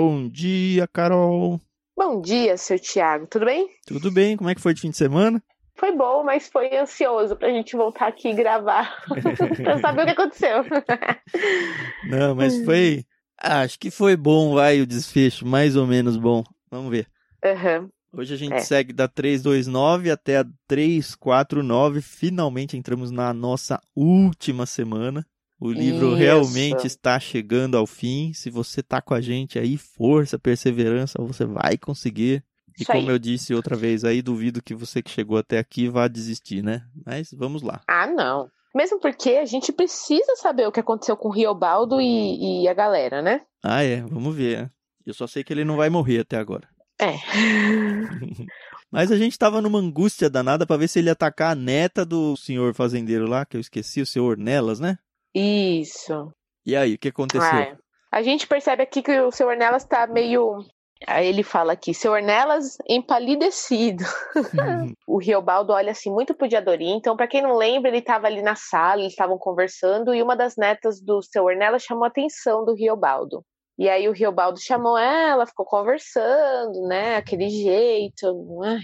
Bom dia, Carol. Bom dia, seu Thiago. Tudo bem? Tudo bem? Como é que foi de fim de semana? Foi bom, mas foi ansioso pra gente voltar aqui e gravar. pra saber o que aconteceu. Não, mas foi. Ah, acho que foi bom, vai, o desfecho, mais ou menos bom. Vamos ver. Uhum. Hoje a gente É. segue da 329 até a 349. Finalmente entramos na nossa última semana. O livro Isso. realmente está chegando ao fim. Se você tá com a gente aí, força, perseverança, você vai conseguir. E Isso como aí. eu disse outra vez aí, duvido que você que chegou até aqui vá desistir, né? Mas vamos lá. Ah, não. Mesmo porque a gente precisa saber o que aconteceu com o Riobaldo e, e a galera, né? Ah, é, vamos ver. né? Eu só sei que ele não vai morrer até agora. É. Mas a gente tava numa angústia danada pra ver se ele ia atacar a neta do senhor fazendeiro lá, que eu esqueci, o senhor Ornelas, né? Isso. E aí, o que aconteceu? Ah. A gente percebe aqui que o seu Ornelas tá meio. Aí ele fala aqui, seu Ornelas empalidecido. o Riobaldo olha assim muito pro Diadorim. Então, pra quem não lembra, ele tava ali na sala, eles estavam conversando e uma das netas do seu Ornelas chamou a atenção do Riobaldo. E aí o Riobaldo chamou ela, ficou conversando, né? Aquele jeito, ai,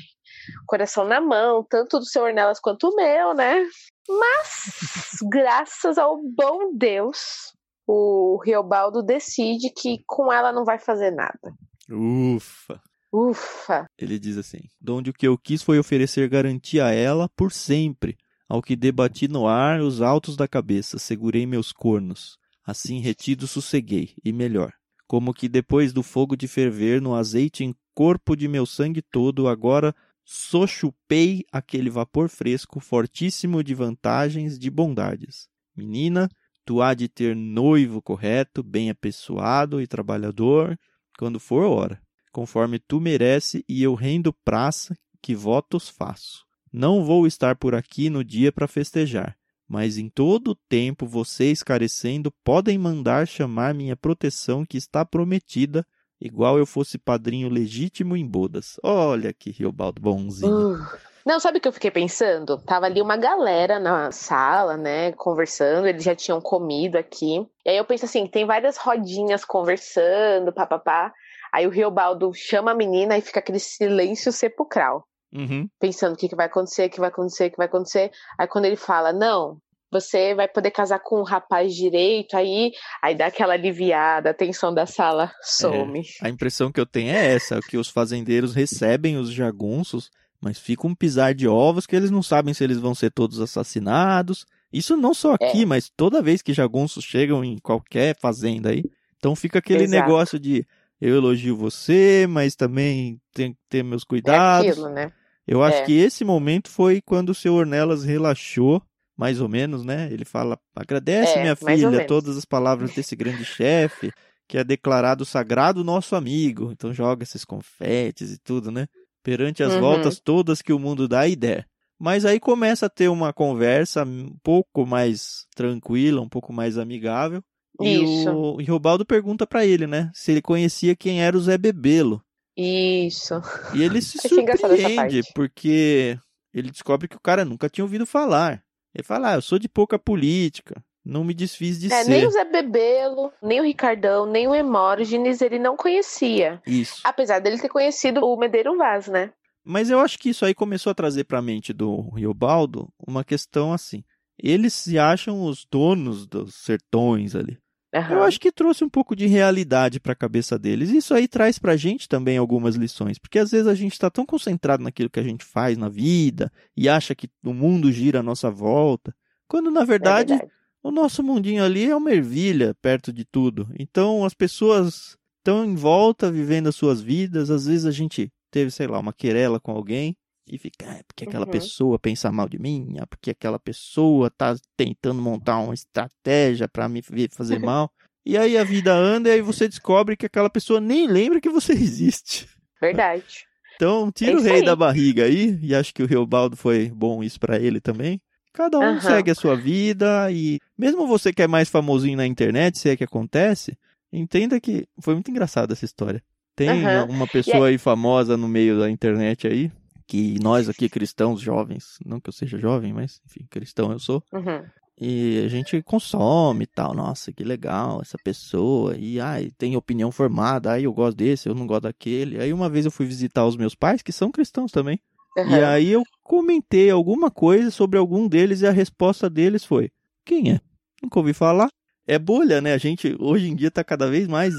coração na mão, tanto do seu Ornelas quanto o meu, né? Mas, graças ao bom Deus, o Riobaldo decide que com ela não vai fazer nada. Ufa. Ufa! Ele diz assim: Donde o que eu quis foi oferecer garantia a ela por sempre. Ao que debati no ar os altos da cabeça, segurei meus cornos. Assim retido sosseguei, e melhor. Como que depois do fogo de ferver no azeite em corpo de meu sangue todo, agora sochupei aquele vapor fresco, fortíssimo de vantagens, de bondades. Menina, tu há de ter noivo correto, bem apessoado e trabalhador, quando for hora conforme tu merece, e eu rendo praça, que votos faço. Não vou estar por aqui no dia para festejar, mas em todo o tempo vocês carecendo podem mandar chamar minha proteção que está prometida, igual eu fosse padrinho legítimo em bodas. Olha que Riobaldo bonzinho. Uh. Não, sabe o que eu fiquei pensando? Tava ali uma galera na sala, né, conversando, eles já tinham comido aqui. E aí eu penso assim, tem várias rodinhas conversando, papapá. Aí o Riobaldo chama a menina e fica aquele silêncio sepulcral. Uhum. pensando o que, que vai acontecer, o que vai acontecer, o que vai acontecer. Aí quando ele fala, não, você vai poder casar com um rapaz direito, aí, aí dá aquela aliviada, a tensão da sala some. A impressão que eu tenho é essa, que os fazendeiros recebem os jagunços, mas fica um pisar de ovos que eles não sabem se eles vão ser todos assassinados. Isso não só aqui, É. mas toda vez que jagunços chegam em qualquer fazenda aí. Então fica aquele Exato. negócio de eu elogio você, mas também tenho que ter meus É cuidados. aquilo, né? Eu acho É. que esse momento foi quando o seu Ornelas relaxou, mais ou menos, né? Ele fala: agradece, É, minha filha, todas as palavras desse grande chefe, que é declarado sagrado nosso amigo. Então joga esses confetes e tudo, né? Perante as Uhum. voltas todas que o mundo dá e der. Mas aí começa a ter uma conversa um pouco mais tranquila, um pouco mais amigável. Isso. E o e Robaldo pergunta pra ele, né? Se ele conhecia quem era o Zé Bebelo. Isso. E ele se surpreende, porque ele descobre que o cara nunca tinha ouvido falar. Ele fala, ah, eu sou de pouca política, não me desfiz de É, ser. nem o Zé Bebelo, nem o Ricardão, nem o Hemógenes ele não conhecia. Isso. Apesar dele ter conhecido o Medeiro Vaz, né? Mas eu acho que isso aí começou a trazer pra mente do Riobaldo uma questão assim. Eles se acham os donos dos sertões ali. Aham. Eu acho que trouxe um pouco de realidade para a cabeça deles. Isso aí traz pra gente também algumas lições, porque às vezes a gente está tão concentrado naquilo que a gente faz na vida e acha que o mundo gira à nossa volta, quando na É verdade, verdade. o nosso mundinho ali é uma ervilha perto de tudo. Então as pessoas estão em volta vivendo as suas vidas, às vezes a gente teve, sei lá, uma querela com alguém e fica, ah, porque aquela Uhum. pessoa pensa mal de mim, ah, porque aquela pessoa tá tentando montar uma estratégia para me fazer mal. E aí a vida anda e aí você descobre que aquela pessoa nem lembra que você existe. Verdade. Então, tira É o rei aí. da barriga aí, e acho que o Reobaldo foi bom isso pra ele também. Cada um Aham. segue a sua vida e mesmo você que é mais famosinho na internet, se é que acontece, entenda que foi muito engraçada essa história. Tem Aham. uma pessoa aí famosa no meio da internet aí, que nós aqui cristãos jovens, não que eu seja jovem, mas enfim, cristão eu sou. Uhum. E a gente consome e tal. Nossa, que legal essa pessoa. E ai, tem opinião formada. Aí eu gosto desse, eu não gosto daquele. Aí uma vez eu fui visitar os meus pais, que são cristãos também. Uhum. E aí eu comentei alguma coisa sobre algum deles e a resposta deles foi: Quem é? Nunca ouvi falar. É bolha, né? A gente hoje em dia tá cada vez mais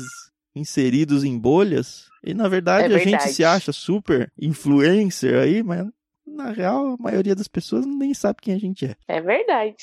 inseridos em bolhas. E na verdade, É a gente verdade. se acha super influencer aí, mas na real a maioria das pessoas nem sabe quem a gente é. É verdade.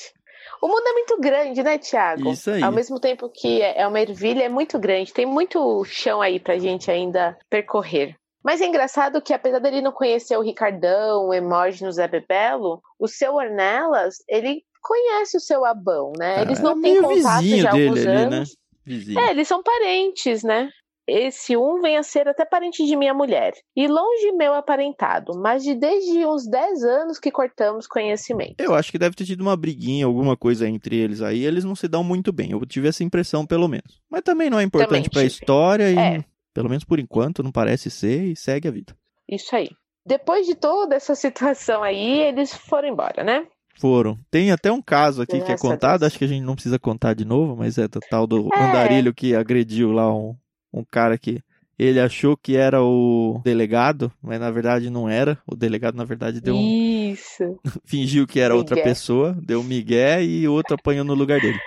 O mundo é muito grande, né, Thiago? Isso aí. Ao mesmo tempo que é é uma ervilha, é muito grande. Tem muito chão aí pra gente ainda percorrer. Mas é engraçado que, apesar dele não conhecer o Ricardão, o Emógenes, Zé Bebelo, o seu Ornelas, ele conhece o seu Abão, né? Eles É não têm meio contato já há dele alguns ali, né? Vizinho. É, eles são parentes, né? Esse um vem a ser até parente de minha mulher. E longe meu aparentado, mas de desde uns 10 anos que cortamos conhecimento. Eu acho que deve ter tido uma briguinha, alguma coisa entre eles aí. Eles não se dão muito bem. Eu tive essa impressão, pelo menos. Mas também não é importante pra tive. história e, É. pelo menos por enquanto, não parece ser e segue a vida. Isso aí. Depois de toda essa situação aí, eles foram embora, né? Foram. Tem até um caso aqui que é contado, Deus. acho que a gente não precisa contar de novo, mas é do tal do É. andarilho que agrediu lá um, um cara que ele achou que era o delegado, mas na verdade não era. O delegado, na verdade, deu um, Isso. fingiu que era outra Migué. pessoa, deu um migué e o outro apanhou no lugar dele.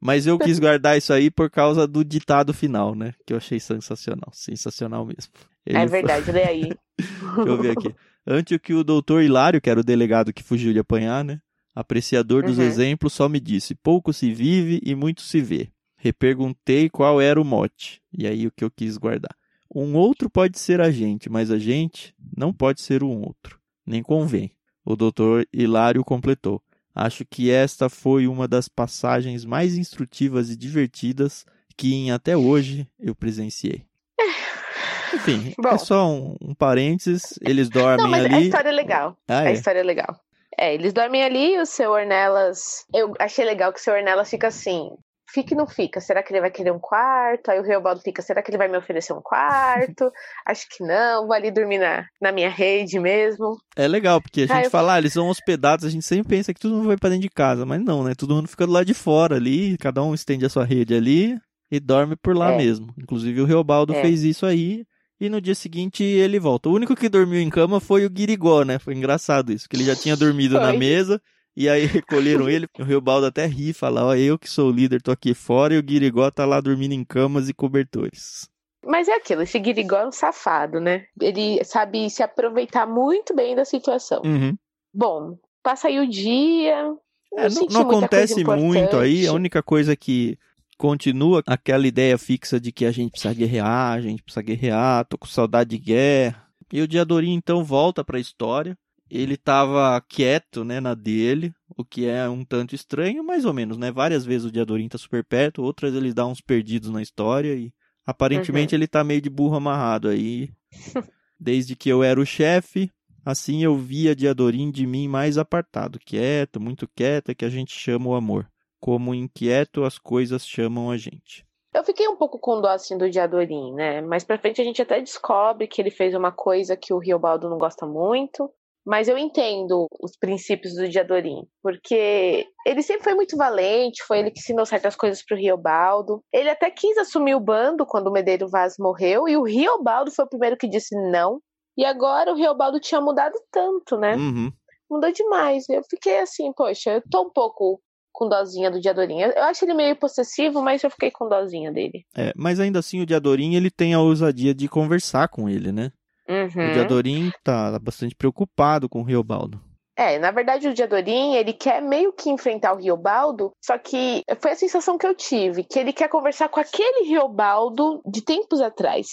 Mas eu quis guardar isso aí por causa do ditado final, né? Que eu achei sensacional. Sensacional mesmo. Ele é verdade, lê aí. Deixa eu ver aqui. Antes que o doutor Hilário, que era o delegado que fugiu de apanhar, né? Apreciador dos Uhum. exemplos, só me disse: pouco se vive e muito se vê. Reperguntei qual era o mote. E aí o que eu quis guardar. Um outro pode ser a gente, mas a gente não pode ser um outro. Nem convém. O doutor Hilário completou. Acho que esta foi uma das passagens mais instrutivas e divertidas que em até hoje eu presenciei. Enfim, Bom. é só um, um parênteses. Eles dormem Não, mas a ali. história é legal. Ah, A é. história é legal. É, eles dormem ali e o seu Ornelas. Eu achei legal que o seu Ornelas fica assim. Fica e não fica. Será que ele vai querer um quarto? Aí o Reobaldo fica, será que ele vai me oferecer um quarto? Acho que não, vou ali dormir na, na minha rede mesmo. É legal, porque a Ah, gente fala, ah, eles são hospedados, a gente sempre pensa que todo mundo vai pra dentro de casa, mas não, né? Todo mundo fica do lado de fora ali, cada um estende a sua rede ali e dorme por lá É. mesmo. Inclusive o Reobaldo É. fez isso aí e no dia seguinte ele volta. O único que dormiu em cama foi o Guirigó, né? Foi engraçado isso, que ele já tinha dormido na mesa e aí recolheram ele. O Reobaldo até ri, fala, ó, eu que sou o líder, tô aqui fora e o Guirigó tá lá dormindo em camas e cobertores. Mas é aquilo, esse Guirigó é um safado, né? Ele sabe se aproveitar muito bem da situação. Uhum. Bom, passa aí o dia. É, não, não acontece muito aí. A única coisa que continua aquela ideia fixa de que a gente precisa guerrear, a gente precisa guerrear, tô com saudade de guerra. E o Diadorim então volta pra história. Ele tava quieto, né, na dele, o que é um tanto estranho, mais ou menos, né? Várias vezes o Diadorim tá super perto, outras ele dá uns perdidos na história e aparentemente ele tá meio de burro amarrado aí. Desde que eu era o chefe, Assim eu via Diadorim de mim mais apartado, quieto, muito quieto, é que a gente chama o amor. Como inquieto as coisas chamam a gente. Eu fiquei um pouco com dó assim do Diadorim, né? Mais pra frente a gente até descobre que ele fez uma coisa que o Riobaldo não gosta muito. Mas eu entendo os princípios do Diadorim, porque ele sempre foi muito valente, foi ele que ensinou certas coisas pro Riobaldo. Ele até quis assumir o bando quando o Medeiro Vaz morreu, e o Riobaldo foi o primeiro que disse não. E agora o Riobaldo tinha mudado tanto, né? Uhum. Mudou demais. Eu fiquei assim, poxa, eu tô um pouco com dozinha do Diadorim. Eu acho ele meio possessivo, mas eu fiquei com dozinha dele. É, mas ainda assim o Diadorim ele tem a ousadia de conversar com ele, né? Uhum. O Diadorim tá bastante preocupado com o Riobaldo. É, na verdade o Diadorim, ele quer meio que enfrentar o Riobaldo, só que foi a sensação que eu tive, que ele quer conversar com aquele Riobaldo de tempos atrás.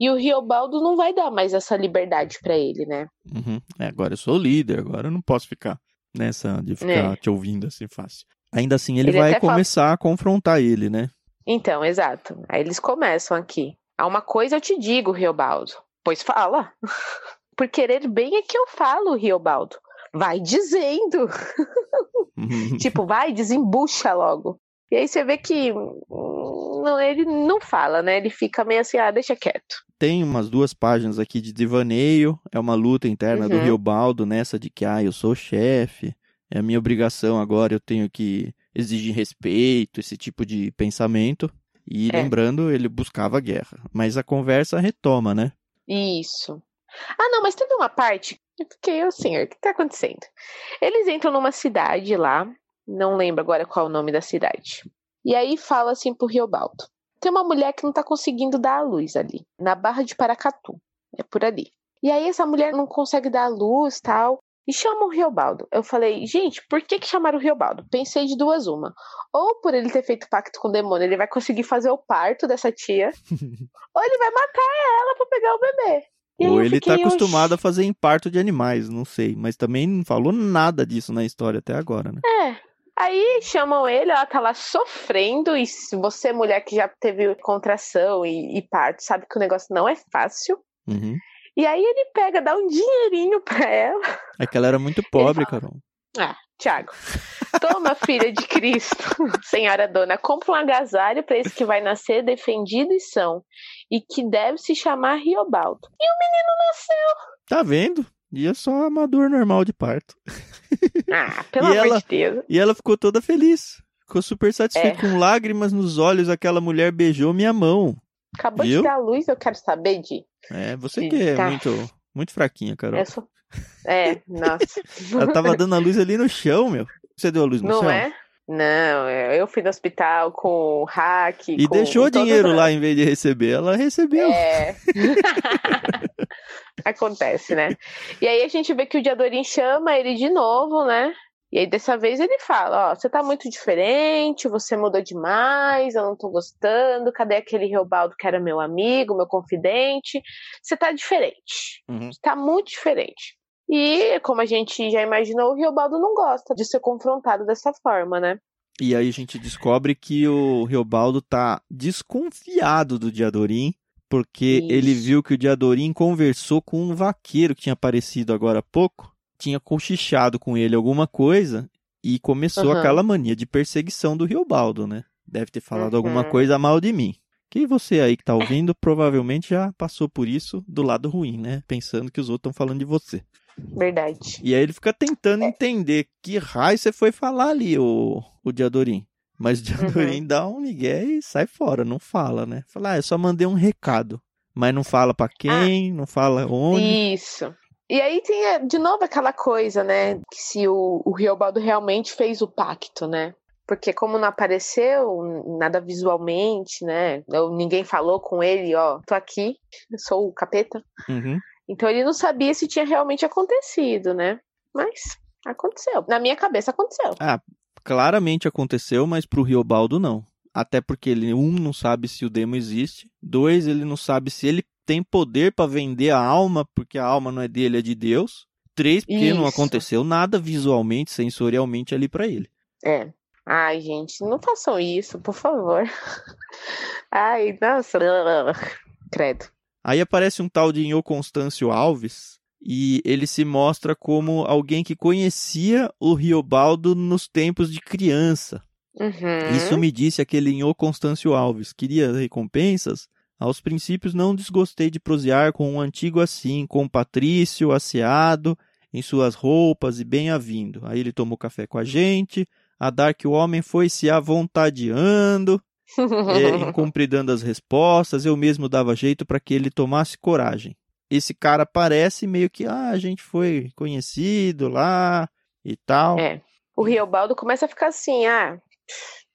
E o Riobaldo não vai dar mais essa liberdade pra ele, né? Uhum. É, agora eu sou o líder, agora eu não posso ficar nessa de ficar É. te ouvindo assim fácil. Ainda assim ele, Ele vai até fala- começar a confrontar ele, né? Então, exato. Aí eles começam aqui. Há uma coisa eu te digo, Riobaldo. Pois fala. Por querer bem é que eu falo, Riobaldo. Vai dizendo. tipo, vai, desembucha logo. E aí você vê que hum, não, ele não fala, né? Ele fica meio assim, ah, deixa quieto. Tem umas duas páginas aqui de devaneio, é uma luta interna do Uhum. Riobaldo nessa de que, ah, eu sou chefe, é a minha obrigação agora, eu tenho que exigem respeito, esse tipo de pensamento. E É. lembrando, ele buscava guerra. Mas a conversa retoma, né? Isso. Ah, não, mas teve uma parte. Eu fiquei assim, o que tá acontecendo? Eles entram numa cidade lá, não lembro agora qual é o nome da cidade. E aí fala assim pro Riobaldo: tem uma mulher que não tá conseguindo dar a luz ali, na Barra de Paracatu. É por ali. E aí essa mulher não consegue dar a luz tal. E chama o Riobaldo. Eu falei, gente, por que, que chamaram o Riobaldo? Pensei de duas uma. Ou por ele ter feito pacto com o demônio, ele vai conseguir fazer o parto dessa tia. ou ele vai matar ela pra pegar o bebê. E Ou ele tá fiquei, "Oxi". acostumado a fazer em parto de animais, não sei. Mas também não falou nada disso na história até agora, né? É. Aí chamam ele, ela tá lá sofrendo, e se você, mulher que já teve contração e, e parto, sabe que o negócio não é fácil. Uhum. E aí ele pega, dá um dinheirinho pra ela. É que ela era muito pobre, fala. Carol. Ah, Tiago, toma, filha de Cristo, senhora dona, compra um agasalho pra esse que vai nascer defendido e são, e que deve se chamar Riobaldo. E o menino nasceu. Tá vendo? E é só uma dor normal de parto. Ah, pelo E amor ela- de Deus. E ela ficou toda feliz. Ficou super satisfeita. É. Com lágrimas nos olhos, aquela mulher beijou minha mão. Acabou Viu? de dar a luz, eu quero saber de. É, você que é Tá. muito, muito fraquinha, Carol. Sou... É, nossa. Ela tava dando a luz ali no chão, meu. Você deu a luz no Não chão? é? Não, eu fui no hospital com hack. E com deixou todas dinheiro as- lá em vez de receber. Ela recebeu. É. Acontece, né? E aí a gente vê que o Diadorim chama ele de novo, né? E aí dessa vez ele fala, ó, você tá muito diferente, você mudou demais, eu não tô gostando, cadê aquele Reobaldo que era meu amigo, meu confidente? Você tá diferente, Uhum. tá muito diferente. E, como a gente já imaginou, o Reobaldo não gosta de ser confrontado dessa forma, né? E aí a gente descobre que o Riobaldo tá desconfiado do Diadorim, porque Isso. ele viu que o Diadorim conversou com um vaqueiro que tinha aparecido agora há pouco, tinha cochichado com ele alguma coisa e começou Aham. aquela mania de perseguição do Riobaldo, né? Deve ter falado alguma Uhum. coisa mal de mim. Que você aí que tá ouvindo provavelmente já passou por isso do lado ruim, né? Pensando que os outros estão falando de você. Verdade. E aí ele fica tentando entender que raio você foi falar ali, o, o Diadorim. Mas o Diadorim dá um migué e sai fora, não fala, né? Fala, ah, eu só mandei um recado. Mas não fala pra quem, não fala onde. Isso. E aí tem é, de novo aquela coisa, né? Que se o, o Riobaldo realmente fez o pacto, né? Porque como não apareceu nada visualmente, né? ninguém falou com ele, ó, tô aqui, eu sou o capeta. Uhum. Então ele não sabia se tinha realmente acontecido, né? Mas aconteceu. Na minha cabeça aconteceu. Claramente aconteceu, mas pro Riobaldo não. Até porque ele, um, não sabe se o demo existe. Dois, ele não sabe se ele tem poder pra vender a alma, porque a alma não é dele, é de Deus. Três, porque não Isso. aconteceu nada visualmente, sensorialmente ali pra ele. É. Ai, gente, não façam isso, por favor. Ai, nossa. Credo. Aí aparece um tal de Inho Constâncio Alves e ele se mostra como alguém que conhecia o Riobaldo nos tempos de criança. Uhum. Isso me disse aquele Inho Constâncio Alves. Queria recompensas? Aos princípios não desgostei de prosear com um antigo assim, com patrício, asseado, em suas roupas e bem-avindo. Aí ele tomou café com a gente, a dar que o homem foi se avontadeando, é, incompridando as respostas, eu mesmo dava jeito para que ele tomasse coragem. Esse cara parece meio que, ah, a gente foi conhecido lá e tal. É. O Riobaldo começa a ficar assim, ah,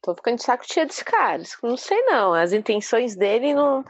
tô ficando de saco cheio desse cara. Não sei não, as intenções dele não,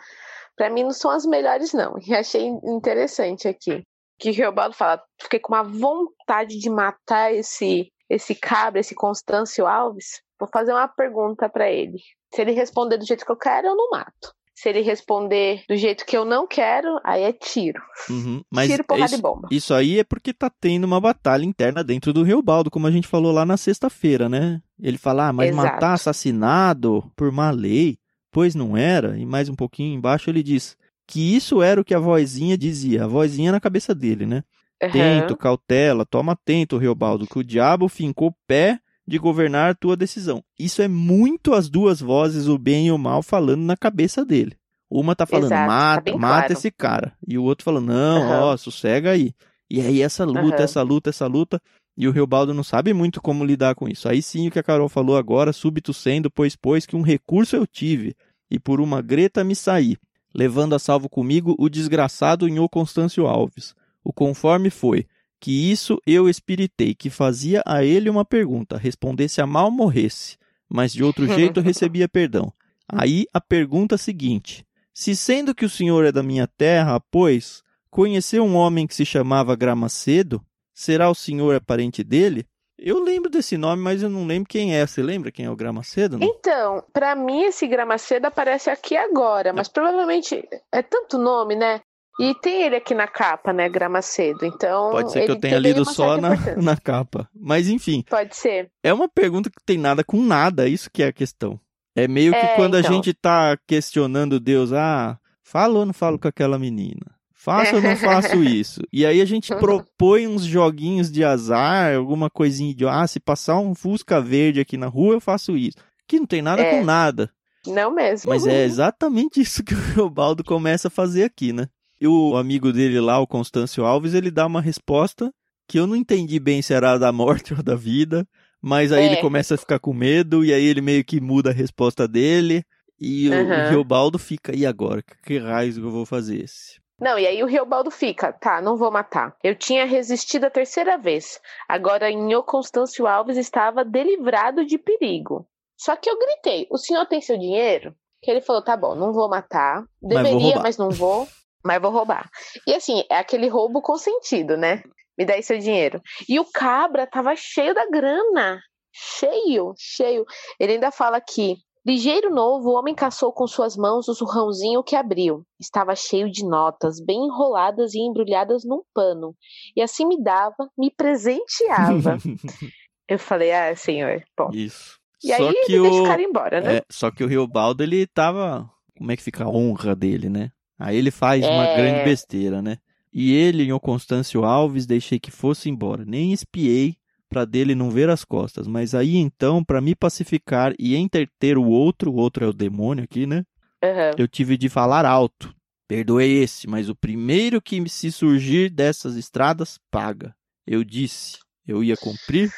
para mim não são as melhores não. E achei interessante aqui que o Riobaldo fala, fiquei com uma vontade de matar esse esse cabra, esse Constâncio Alves. Vou fazer uma pergunta para ele. Se ele responder do jeito que eu quero, eu não mato. Se ele responder do jeito que eu não quero, aí é tiro. Uhum, Mas tiro, porrada isso, e bomba. isso aí é porque tá tendo uma batalha interna dentro do Riobaldo, como a gente falou lá na sexta-feira, né? Ele fala, ah, mas Exato. matar assassinado por má lei, pois não era. E mais um pouquinho embaixo ele diz que isso era o que a vozinha dizia, a vozinha na cabeça dele, né? Aham. Tento, cautela, toma atento, Riobaldo, que o diabo fincou pé de governar a tua decisão. Isso é muito as duas vozes, o bem e o mal, falando na cabeça dele. Uma tá falando, Exato, tá mata, bem mata claro. esse cara. E o outro falando, não, Aham. ó, sossega aí. E aí essa luta, Aham. essa luta, essa luta. E o Riobaldo não sabe muito como lidar com isso. Aí sim o que a Carol falou agora, súbito sendo, pois pois que um recurso eu tive, e por uma greta me saí, levando a salvo comigo o desgraçado Nhô Constâncio Alves. O conforme foi, que isso eu espiritei, que fazia a ele uma pergunta, respondesse a mal morresse, mas de outro jeito recebia perdão. Aí a pergunta seguinte: Se sendo que o senhor é da minha terra, pois, conheceu um homem que se chamava Gramacedo, será o senhor parente dele? Eu lembro desse nome, mas eu não lembro quem é. Você lembra quem é o Gramacedo? Não? Então, para mim esse Gramacedo aparece aqui agora, mas provavelmente é tanto nome, né? E tem ele aqui na capa, né, Gramacedo. Então. Pode ser que eu tenha lido só na, na capa. Mas enfim. Pode ser. É uma pergunta que tem nada com nada, isso que é a questão. É meio que É, quando então. a gente tá questionando Deus, ah, falo ou não falo com aquela menina? Faço ou não faço isso? E aí a gente propõe uns joguinhos de azar, alguma coisinha de, ah, se passar um Fusca verde aqui na rua, eu faço isso. Que não tem nada É. com nada. Não mesmo. Mas é exatamente isso que o Reobaldo começa a fazer aqui, né? E o amigo dele lá, o Constâncio Alves, ele dá uma resposta que eu não entendi bem se era da morte ou da vida, mas aí É. ele começa a ficar com medo, e aí ele meio que muda a resposta dele, e o, Aham. o Reobaldo fica, e agora? Que, raios que eu vou fazer esse? Não, e aí o Riobaldo fica, tá, não vou matar. Eu tinha resistido a terceira vez. Agora Nho Constâncio Alves estava delivrado de perigo. Só que eu gritei, o senhor tem seu dinheiro? Que ele falou, tá bom, não vou matar. Mas Deveria, roubar. mas não vou. Mas vou roubar. E assim, é aquele roubo consentido, né? Me dá aí seu dinheiro. E o cabra tava cheio da grana. Cheio, cheio. Ele ainda fala aqui. Ligeiro novo, o homem caçou com suas mãos o surrãozinho que abriu. Estava cheio de notas, bem enroladas e embrulhadas num pano. E assim me dava, me presenteava. Eu falei, ah, senhor, bom. Isso. E só aí que ele deixa o... o cara embora, né? É, só que o Riobaldo, ele tava. Como é que fica a honra dele, né? Aí ele faz uma É. grande besteira, né? E ele e o Constâncio Alves deixei que fosse embora. Nem espiei pra dele não ver as costas. Mas aí então, pra me pacificar e entreter o outro, o outro é o demônio aqui, né? Aham. Eu tive de falar alto. Perdoe esse, mas o primeiro que se surgir dessas estradas, paga. Eu disse, eu ia cumprir.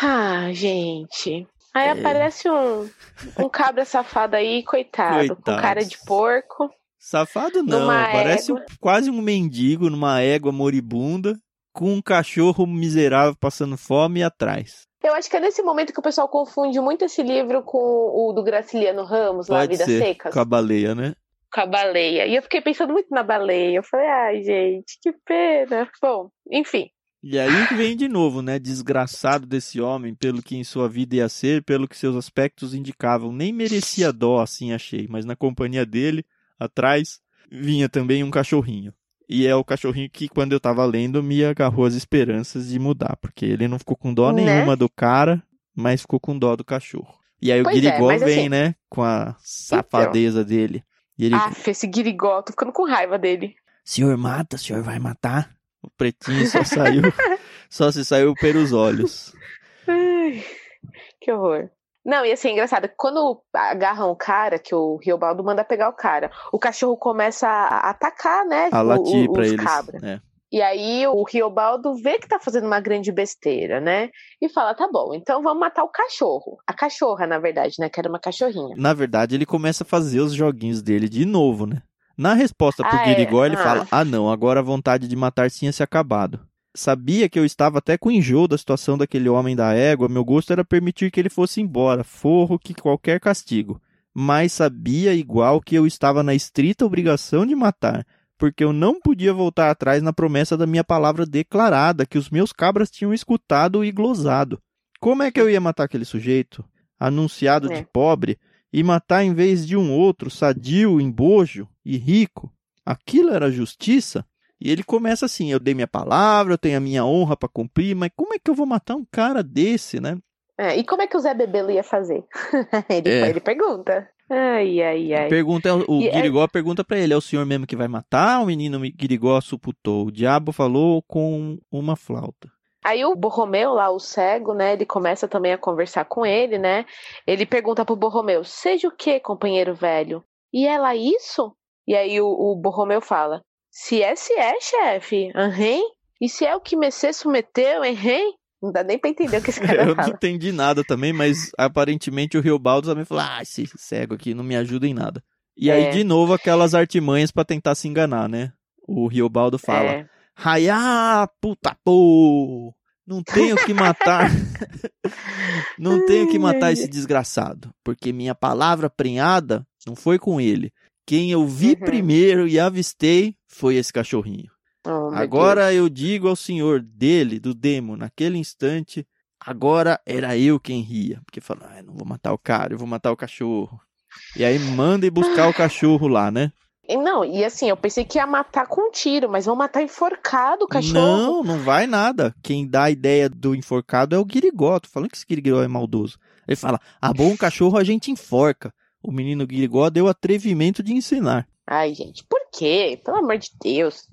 Ah, gente. Aí É. aparece um, um cabra safado aí, coitado, com cara de porco. Safado não, Numa parece um- égua. quase um mendigo numa égua moribunda, com um cachorro miserável passando fome atrás. Eu acho que é nesse momento que o pessoal confunde muito esse livro com o do Graciliano Ramos, lá, Pode Vidas ser, Secas, com a baleia, né? com a baleia. E eu fiquei pensando muito na baleia. Eu falei, ai, gente, que pena. Bom, enfim. E aí que vem de novo, né? Desgraçado desse homem, pelo que em sua vida ia ser, pelo que seus aspectos indicavam. Nem merecia dó, assim achei, mas na companhia dele, atrás, vinha também um cachorrinho. E é o cachorrinho que, quando eu tava lendo, me agarrou as esperanças de mudar, porque ele não ficou com dó Né? nenhuma do cara, mas ficou com dó do cachorro. E aí o Pois é, Guirigó mas vem, assim- né? Com a safadeza dele. E ele, Aff, esse guirigó, tô ficando com raiva dele. senhor mata, senhor vai matar. O pretinho só saiu, só se saiu pelos olhos. Ai, que horror. Não, e assim, é engraçado, quando agarram o cara, que o Riobaldo manda pegar o cara, o cachorro começa a atacar, né? A latir o- pra os eles. cabra. É. E aí o Riobaldo vê que tá fazendo uma grande besteira, né? E fala, tá bom, então vamos matar o cachorro. A cachorra, na verdade, né? Que era uma cachorrinha. Na verdade, ele começa a fazer os joguinhos dele de novo, né? Na resposta pro Ah, é? Guirigó, ele Ah. fala: Ah, não, agora a vontade de matar tinha se acabado. Sabia que eu estava até com enjoo da situação daquele homem da égua, meu gosto era permitir que ele fosse embora, forro que qualquer castigo. Mas sabia igual que eu estava na estrita obrigação de matar, porque eu não podia voltar atrás na promessa da minha palavra declarada, que os meus cabras tinham escutado e glosado. Como é que eu ia matar aquele sujeito, anunciado É. de pobre, e matar em vez de um outro, sadio, embojo e rico? Aquilo era justiça? E ele começa assim: eu dei minha palavra, eu tenho a minha honra para cumprir, mas como é que eu vou matar um cara desse, né? É, e como é que o Zé Bebelo ia fazer? ele, É. ele pergunta. Ai, ai, ai. Pergunta, o E é- Guirigó pergunta para ele: é o senhor mesmo que vai matar? O menino Guirigó suputou. O diabo falou com uma flauta. Aí o Borromeu, lá, o cego, né? Ele começa também a conversar com ele, né? Ele pergunta pro Borromeu: Seja o que, companheiro velho? E ela isso? E aí o, o Borromeu fala: Se é, se é, chefe. Aham. E se é o que me se submeteu, aham? Não dá nem pra entender o que esse cara Eu fala. não entendi nada também, mas aparentemente o Riobaldo também falou: ah, esse cego aqui não me ajuda em nada. E aí, É. de novo, aquelas artimanhas pra tentar se enganar, né? O Riobaldo fala: É. Raiá, puta pô! Não tenho que matar. não tenho que matar esse desgraçado, porque minha palavra prenhada não foi com ele. Quem eu vi Uhum. primeiro e avistei foi esse cachorrinho. Oh, Agora eu digo ao senhor dele, do demo, naquele instante, agora era eu quem ria. Porque falou, ah, não vou matar o cara, eu vou matar o cachorro. E aí manda ir buscar o cachorro lá, né? Não, e assim, eu pensei que ia matar com um tiro, mas vão matar enforcado o cachorro. Não, não vai nada. Quem dá a ideia do enforcado é o Guirigó. Tô falando que esse Guirigó é maldoso. Ele fala, ah, bom cachorro a gente enforca. O menino Guirigó deu atrevimento de ensinar. Ai, gente, por quê? Pelo amor de Deus.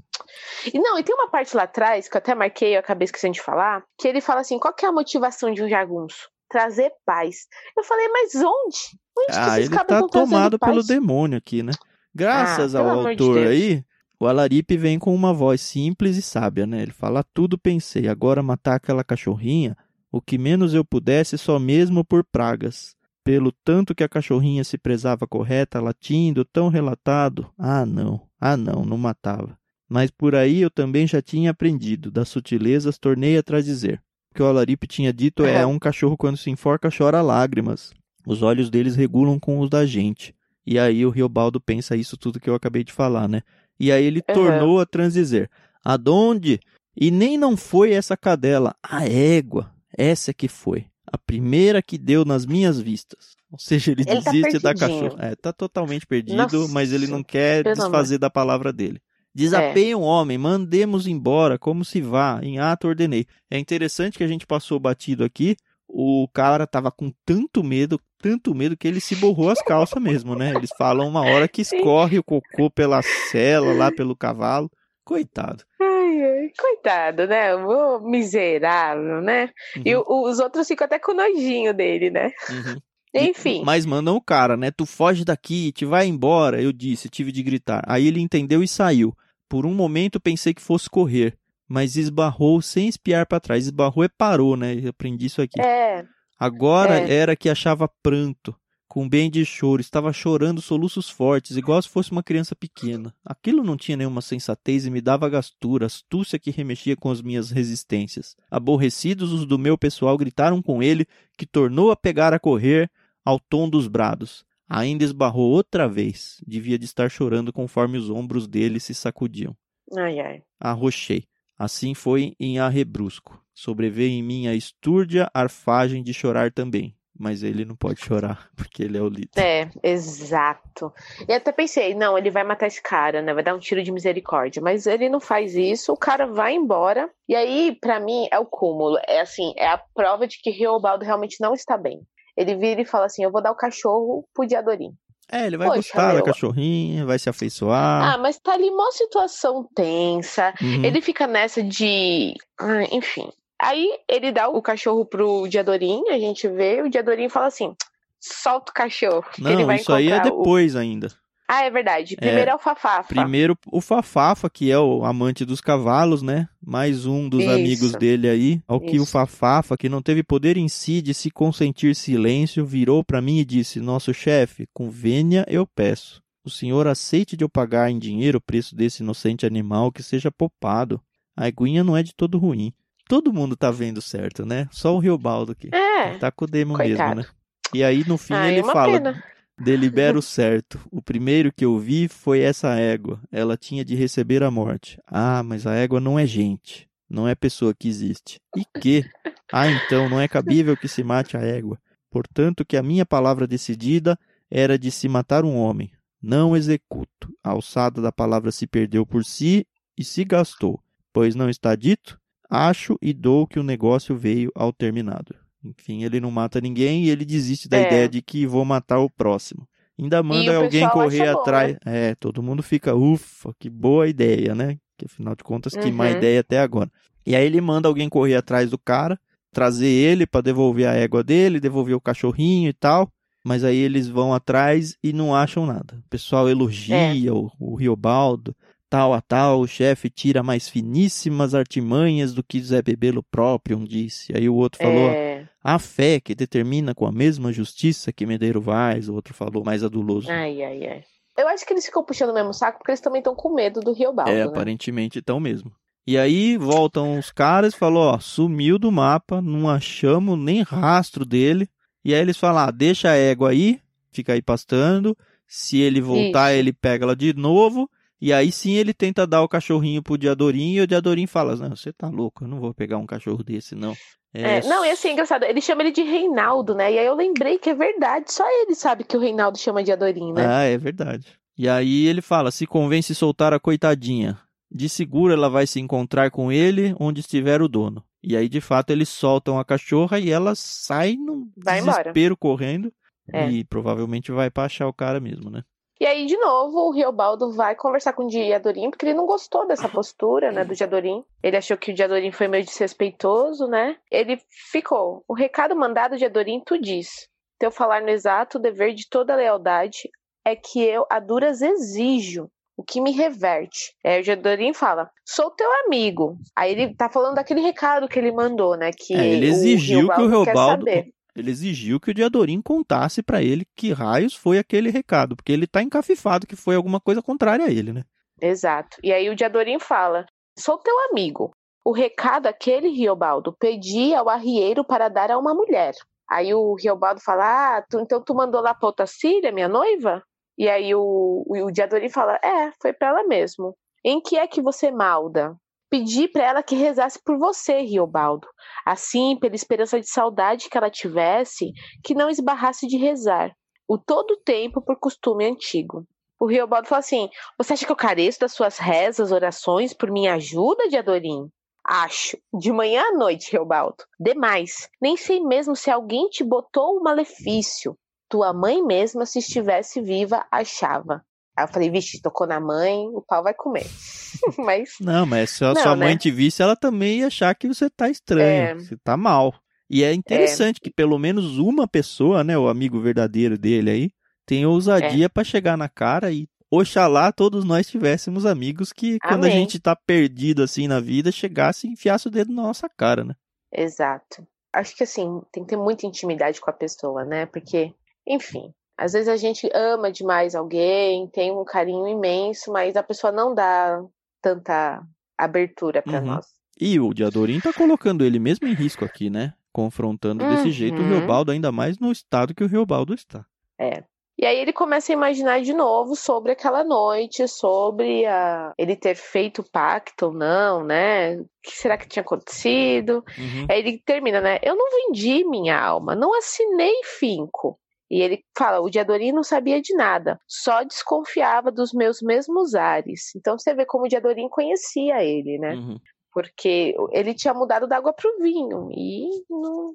E não, e tem uma parte lá atrás, que eu até marquei, eu acabei esquecendo de falar, que ele fala assim, qual que é a motivação de um jagunço? Trazer paz. Eu falei, mas onde? Onde que Ah, esses ele tá tomado paz? pelo demônio aqui, né? Graças Ah, ao de autor Deus. aí, o Alaripe vem com uma voz simples e sábia, né? Ele fala, tudo pensei, agora matar aquela cachorrinha, o que menos eu pudesse só mesmo por pragas. Pelo tanto que a cachorrinha se prezava correta, latindo, tão relatado, ah não, ah não, não matava. Mas por aí eu também já tinha aprendido, das sutilezas tornei a trazer. O que o Alaripe tinha dito é, Aham. um cachorro quando se enforca chora lágrimas. Os olhos deles regulam com os da gente. E aí o Riobaldo pensa isso tudo que eu acabei de falar, né? E aí ele Aham. tornou a transizer. Adonde? E nem não foi essa cadela, a égua. Essa que foi. A primeira que deu nas minhas vistas. Ou seja, ele, Ele tá desiste da perdidinho. cachorra. É, tá totalmente perdido, Nossa, mas ele não quer desfazer da palavra dele. Desapeie um homem, mandemos embora, como se vá, em ato ordenei. É interessante que a gente passou batido aqui, o cara tava com tanto medo, tanto medo que ele se borrou as calças mesmo, né? Eles falam uma hora que escorre o cocô pela cela, lá pelo cavalo. Coitado. Ai, ai, coitado, né? O miserável, né? E Uhum, o- os outros ficam até com nojinho dele, né? uhum. E- Enfim. Mas mandam o cara, né? Tu foge daqui, te vai embora. Eu disse, tive de gritar. Aí ele entendeu e saiu. Por um momento pensei que fosse correr, mas esbarrou sem espiar para trás. Esbarrou e parou, né? Eu aprendi isso aqui. É, Agora É. era que achava pranto, com bem de choro, estava chorando soluços fortes, igual se fosse uma criança pequena. Aquilo não tinha nenhuma sensatez e me dava gastura, astúcia que remexia com as minhas resistências. Aborrecidos, os do meu pessoal gritaram com ele, que tornou a pegar a correr ao tom dos brados. Ainda esbarrou outra vez. Devia de estar chorando conforme os ombros dele se sacudiam ai, ai. arrochei. Assim foi em arrebrusco. Sobreveio em mim a estúrdia arfagem de chorar também. Mas ele não pode chorar, porque ele é o líder. É, exato. E até pensei, não, ele vai matar esse cara, né? Vai dar um tiro de misericórdia. Mas ele não faz isso, o cara vai embora. E aí, pra mim, é o cúmulo. É assim, é a prova de que Riobaldo realmente não está bem. Ele vira e fala assim: eu vou dar o cachorro pro Diadorim. É, ele vai Poxa, gostar da meu. cachorrinha, vai se afeiçoar. Ah, mas tá ali uma situação tensa. Uhum. Ele fica nessa de. Ah, enfim. Aí ele dá o cachorro pro Diadorim, a gente vê, o Diadorim fala assim: solta o cachorro. Não, isso aí é encontrar o- depois ainda. Ah, é verdade. Primeiro é, o Fafafa. Primeiro o Fafafa, que é o amante dos cavalos, né? Mais um dos Isso. amigos dele aí. Ao que o Isso. Fafafa, que não teve poder em si de se consentir silêncio, virou para mim e disse: Nosso chefe, com vênia eu peço. O senhor aceite de eu pagar em dinheiro o preço desse inocente animal que seja poupado. A eguinha não é de todo ruim. Todo mundo tá vendo certo, né? Só o Riobaldo aqui. É. Tá com o demo Coitado. mesmo, né? E aí no fim Ah, é ele uma fala: pena. Delibero certo. O primeiro que eu vi foi essa égua. Ela tinha de receber a morte. Ah, mas a égua não é gente. Não é pessoa que existe. E que? Ah, então, não é cabível que se mate a égua. Portanto, que a minha palavra decidida era de se matar um homem. Não executo. A alçada da palavra se perdeu por si e se gastou. Pois não está dito? Acho e dou que o negócio veio ao terminado. Enfim, ele não mata ninguém e ele desiste da É. ideia de que vou matar o próximo. Ainda manda alguém correr atrás. né? É, todo mundo fica, ufa, que boa ideia, né? Que afinal de contas, que má Uhum. ideia até agora. E aí ele manda alguém correr atrás do cara, trazer ele para devolver a égua dele, devolver o cachorrinho e tal. Mas aí eles vão atrás e não acham nada. O pessoal elogia É. o, o Riobaldo. Tal a tal, o chefe tira mais finíssimas artimanhas do que Zé Bebelo próprio disse. Aí o outro falou, É. a fé que determina com a mesma justiça que Medeiro Vaz, o outro falou mais aduloso. Ai, ai, ai. Eu acho que eles ficam puxando o mesmo saco porque eles também estão com medo do Riobaldo, É, né? aparentemente então mesmo. E aí voltam os caras e falam, ó, sumiu do mapa, não achamos nem rastro dele. E aí eles falam, ah, deixa a égua aí, fica aí pastando. Se ele voltar, Isso. ele pega ela de novo. E aí sim ele tenta dar o cachorrinho pro Diadorim e o Diadorim fala, não, você tá louco, eu não vou pegar um cachorro desse, não. É, não, e assim, é engraçado, ele chama ele de Reinaldo, né? E aí eu lembrei que é verdade, só ele sabe que o Reinaldo chama de Adorim, né? Ah, é verdade. E aí ele fala: se convence soltar a coitadinha. De seguro ela vai se encontrar com ele onde estiver o dono. E aí, de fato, eles soltam a cachorra e ela sai num Vai embora. desespero correndo. É. E provavelmente vai pra achar o cara mesmo, né? E aí, de novo, o Riobaldo vai conversar com o Diadorim, porque ele não gostou dessa postura, né, do Diadorim. Ele achou que o Diadorim foi meio desrespeitoso, né? Ele ficou. O recado mandado de Diadorim tu diz. Teu falar no exato, o dever de toda lealdade é que eu a duras exijo o que me reverte. Aí o Diadorim fala: sou teu amigo. Aí ele tá falando daquele recado que ele mandou, né? Que É, ele exigiu que o quer Riobaldo- saber. Ele exigiu que o Diadorim contasse pra ele que raios foi aquele recado, porque ele tá encafifado que foi alguma coisa contrária a ele, né? Exato. E aí o Diadorim fala: Sou teu amigo. O recado aquele, Riobaldo, pedi ao arrieiro para dar a uma mulher. Aí o Riobaldo fala: Ah, tu- então tu mandou lá pra Otacília, minha noiva? E aí o, o, o Diadorim fala: É, foi pra ela mesmo. Em que é que você malda? Pedi pra ela que rezasse por você, Riobaldo. Assim, pela esperança de saudade que ela tivesse, que não esbarrasse de rezar. O todo tempo por costume antigo. O Riobaldo fala assim: você acha que eu careço das suas rezas, orações por minha ajuda, Diadorim? Acho. De manhã à noite, Riobaldo. Demais. Nem sei mesmo se alguém te botou o malefício. Tua mãe mesma, se estivesse viva, achava. Aí eu falei, vixe, tocou na mãe, o pau vai comer. Mas, Não, mas se a Não, sua mãe né? te visse, ela também ia achar que você tá estranho, É. você tá mal. E é interessante que pelo menos uma pessoa, né, o amigo verdadeiro dele aí, tem ousadia É. pra chegar na cara e oxalá todos nós tivéssemos amigos que quando a Amém. gente tá perdido assim na vida, chegasse e enfiasse o dedo na nossa cara, né? exato. Acho que assim, tem que ter muita intimidade com a pessoa, né? Porque, enfim, às vezes a gente ama demais alguém, tem um carinho imenso, mas a pessoa não dá tanta abertura pra Uhum. nós. E o Diadorim tá colocando ele mesmo em risco aqui, né? Confrontando desse Uhum. jeito o Riobaldo, ainda mais no estado que o Riobaldo está. É. E aí ele começa a imaginar de novo sobre aquela noite, sobre a... ele ter feito o pacto ou não, né? O que será que tinha acontecido? Uhum. Aí ele termina, né? Eu não vendi minha alma, não assinei finco. E ele fala, o Diadorim não sabia de nada, só desconfiava dos meus mesmos ares. Então você vê como o Diadorim conhecia ele, né? Uhum. Porque ele tinha mudado da água pro vinho. E não...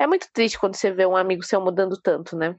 é muito triste quando você vê um amigo seu mudando tanto, né?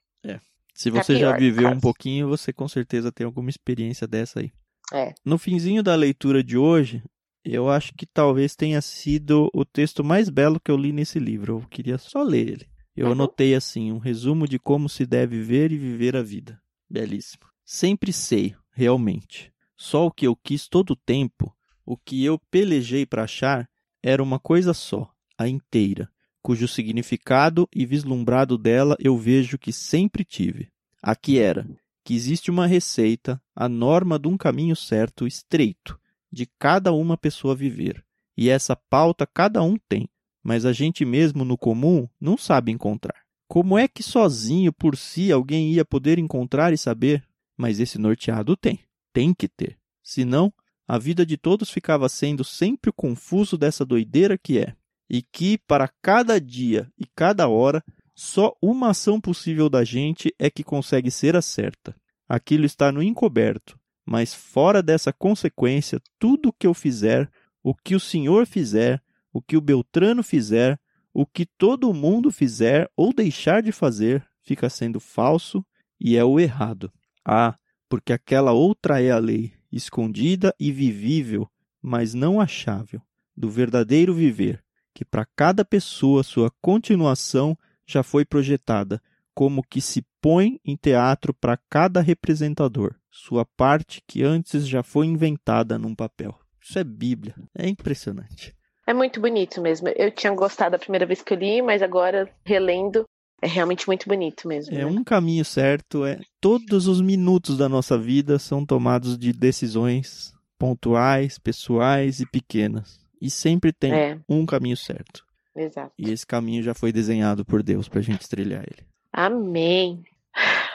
Se Tá você já pior, no viveu um pouquinho, você com certeza tem alguma experiência dessa aí. É. No finzinho da leitura de hoje, eu acho que talvez tenha sido o texto mais belo que eu li nesse livro. Eu queria só ler ele. Eu Uhum. anotei assim, um resumo de como se deve ver e viver a vida. Belíssimo. Sempre sei, realmente. Só o que eu quis todo o tempo, o que eu pelejei para achar, era uma coisa só, a inteira, cujo significado e vislumbrado dela eu vejo que sempre tive. Aqui era que existe uma receita, a norma de um caminho certo, estreito, de cada uma pessoa viver. E essa pauta cada um tem, mas a gente mesmo no comum não sabe encontrar. Como é que sozinho por si alguém ia poder encontrar e saber? Mas esse norteado tem, tem que ter. Senão, a vida de todos ficava sendo sempre o confuso dessa doideira que é, e que para cada dia e cada hora só uma ação possível da gente é que consegue ser a certa. Aquilo está no encoberto, mas fora dessa consequência, tudo o que eu fizer, o que o senhor fizer, o que o Beltrano fizer, o que todo mundo fizer ou deixar de fazer, fica sendo falso e é o errado. Ah, porque aquela outra é a lei, escondida e vivível, mas não achável, do verdadeiro viver, que para cada pessoa sua continuação já foi projetada, como que se põe em teatro para cada representador sua parte que antes já foi inventada num papel. Isso é Bíblia. É impressionante. É muito bonito mesmo. Eu tinha gostado a primeira vez que eu li, mas agora, relendo, é realmente muito bonito mesmo. É né? um caminho certo. É todos os minutos da nossa vida são tomados de decisões pontuais, pessoais e pequenas. E sempre tem É. um caminho certo. Exato. E esse caminho já foi desenhado por Deus pra gente trilhar ele. Amém.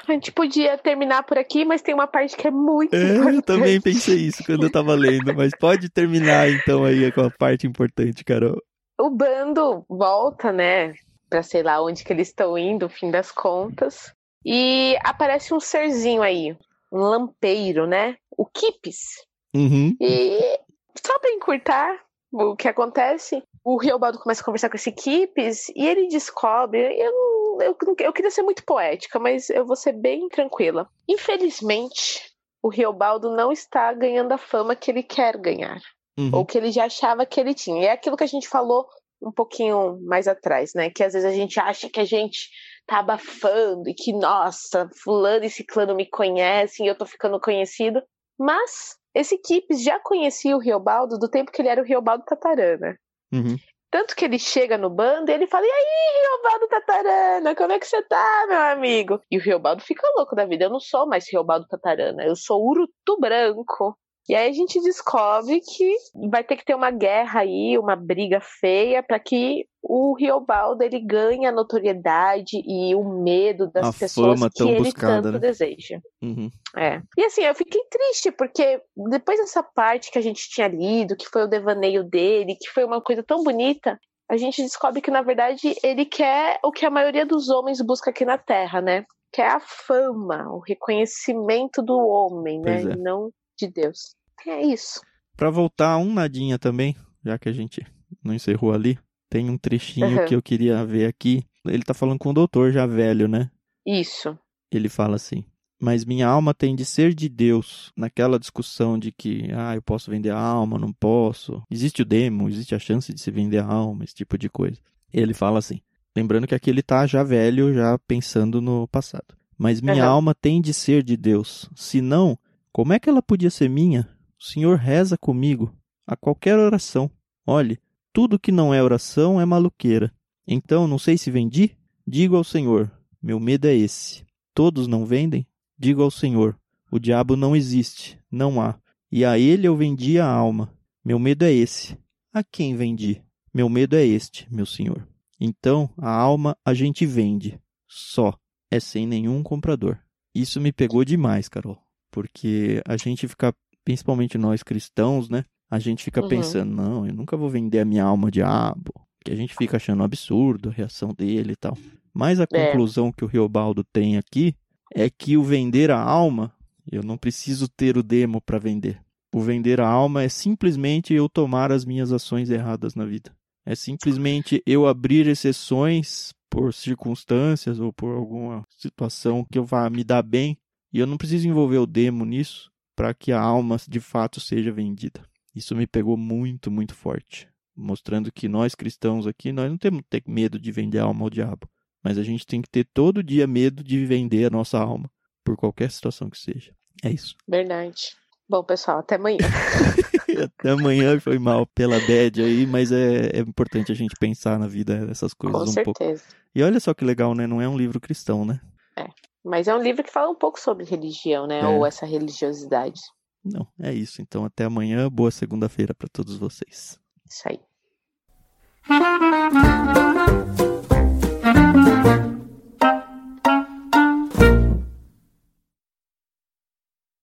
A gente podia terminar por aqui, mas tem uma parte que é muito É, importante. eu também pensei isso quando eu tava lendo, mas pode terminar então aí com a parte importante, Carol. O bando volta, né? Pra sei lá onde que eles estão indo, no fim das contas. E aparece um serzinho aí, um lampeiro, né? O Kipis. Uhum. E só pra encurtar o que acontece, o Riobaldo começa a conversar com esse Kipis e ele descobre. Eu, não- eu, eu queria ser muito poética, mas eu vou ser bem tranquila. Infelizmente, o Riobaldo não está ganhando a fama que ele quer ganhar Uhum. ou que ele já achava que ele tinha. E é aquilo que a gente falou um pouquinho mais atrás, né? Que às vezes a gente acha que a gente tá abafando e que, nossa, fulano e ciclano me conhecem e eu tô ficando conhecido. Mas esse Kipis já conhecia o Riobaldo do tempo que ele era o Riobaldo Tatarana. Uhum. Tanto que ele chega no bando e ele fala: E aí, Riobaldo Tatarana, como é que você tá, meu amigo? E o Riobaldo fica louco da vida. Eu não sou mais Riobaldo Tatarana, eu sou Urutu Branco. E aí a gente descobre que vai ter que ter uma guerra aí, uma briga feia, para que o Riobaldo ele ganhe a notoriedade e o medo das A pessoas que ele buscada, tanto né? deseja. Uhum. É. E assim, eu fiquei triste, porque depois dessa parte que a gente tinha lido, que foi o devaneio dele, que foi uma coisa tão bonita, a gente descobre que, na verdade, ele quer o que a maioria dos homens busca aqui na Terra, né? Que é a fama, o reconhecimento do homem, né? É. E não de Deus. É isso. Pra voltar um nadinha também, já que a gente não encerrou ali, tem um trechinho Uhum. que eu queria ver aqui. Ele tá falando com o doutor já velho, né? Isso. Ele fala assim: Mas minha alma tem de ser de Deus. Naquela discussão de que, ah, eu posso vender a alma, não posso. Existe o demo, existe a chance de se vender a alma, esse tipo de coisa. Ele fala assim: Lembrando que aqui ele tá já velho, já pensando no passado. Mas minha Uhum. alma tem de ser de Deus. Se não, como é que ela podia ser minha? O Senhor reza comigo a qualquer oração. Olhe, tudo que não é oração é maluqueira. Então, não sei se vendi? Digo ao Senhor: Meu medo é esse. Todos não vendem? Digo ao Senhor: O diabo não existe, não há. E a ele eu vendi a alma. Meu medo é esse. A quem vendi? Meu medo é este, meu Senhor. Então, a alma a gente vende. Só. É sem nenhum comprador. Isso me pegou demais, Carol. Porque a gente fica, principalmente nós cristãos, né? A gente fica Uhum. pensando, não, eu nunca vou vender a minha alma ao diabo. Que a gente fica achando um absurdo a reação dele e tal. Mas a É. conclusão que o Riobaldo tem aqui é que o vender a alma, eu não preciso ter o demo para vender. O vender a alma é simplesmente eu tomar as minhas ações erradas na vida. É simplesmente eu abrir exceções por circunstâncias ou por alguma situação que eu vá me dar bem e eu não preciso envolver o demo nisso para que a alma de fato seja vendida. Isso me pegou muito, muito forte, mostrando que nós cristãos aqui nós não temos que ter medo de vender a alma ao diabo, mas a gente tem que ter todo dia medo de vender a nossa alma por qualquer situação que seja. É isso. Verdade. Bom, pessoal, até amanhã. Até amanhã foi mal pela bad aí, mas é, é importante a gente pensar na vida essas coisas Com um pouco. certeza. E olha só que legal, né? Não é um livro cristão, né? Mas é um livro que fala um pouco sobre religião, né? É. Ou essa religiosidade. Não, é isso. Então até amanhã. Boa segunda-feira para todos vocês. Isso aí.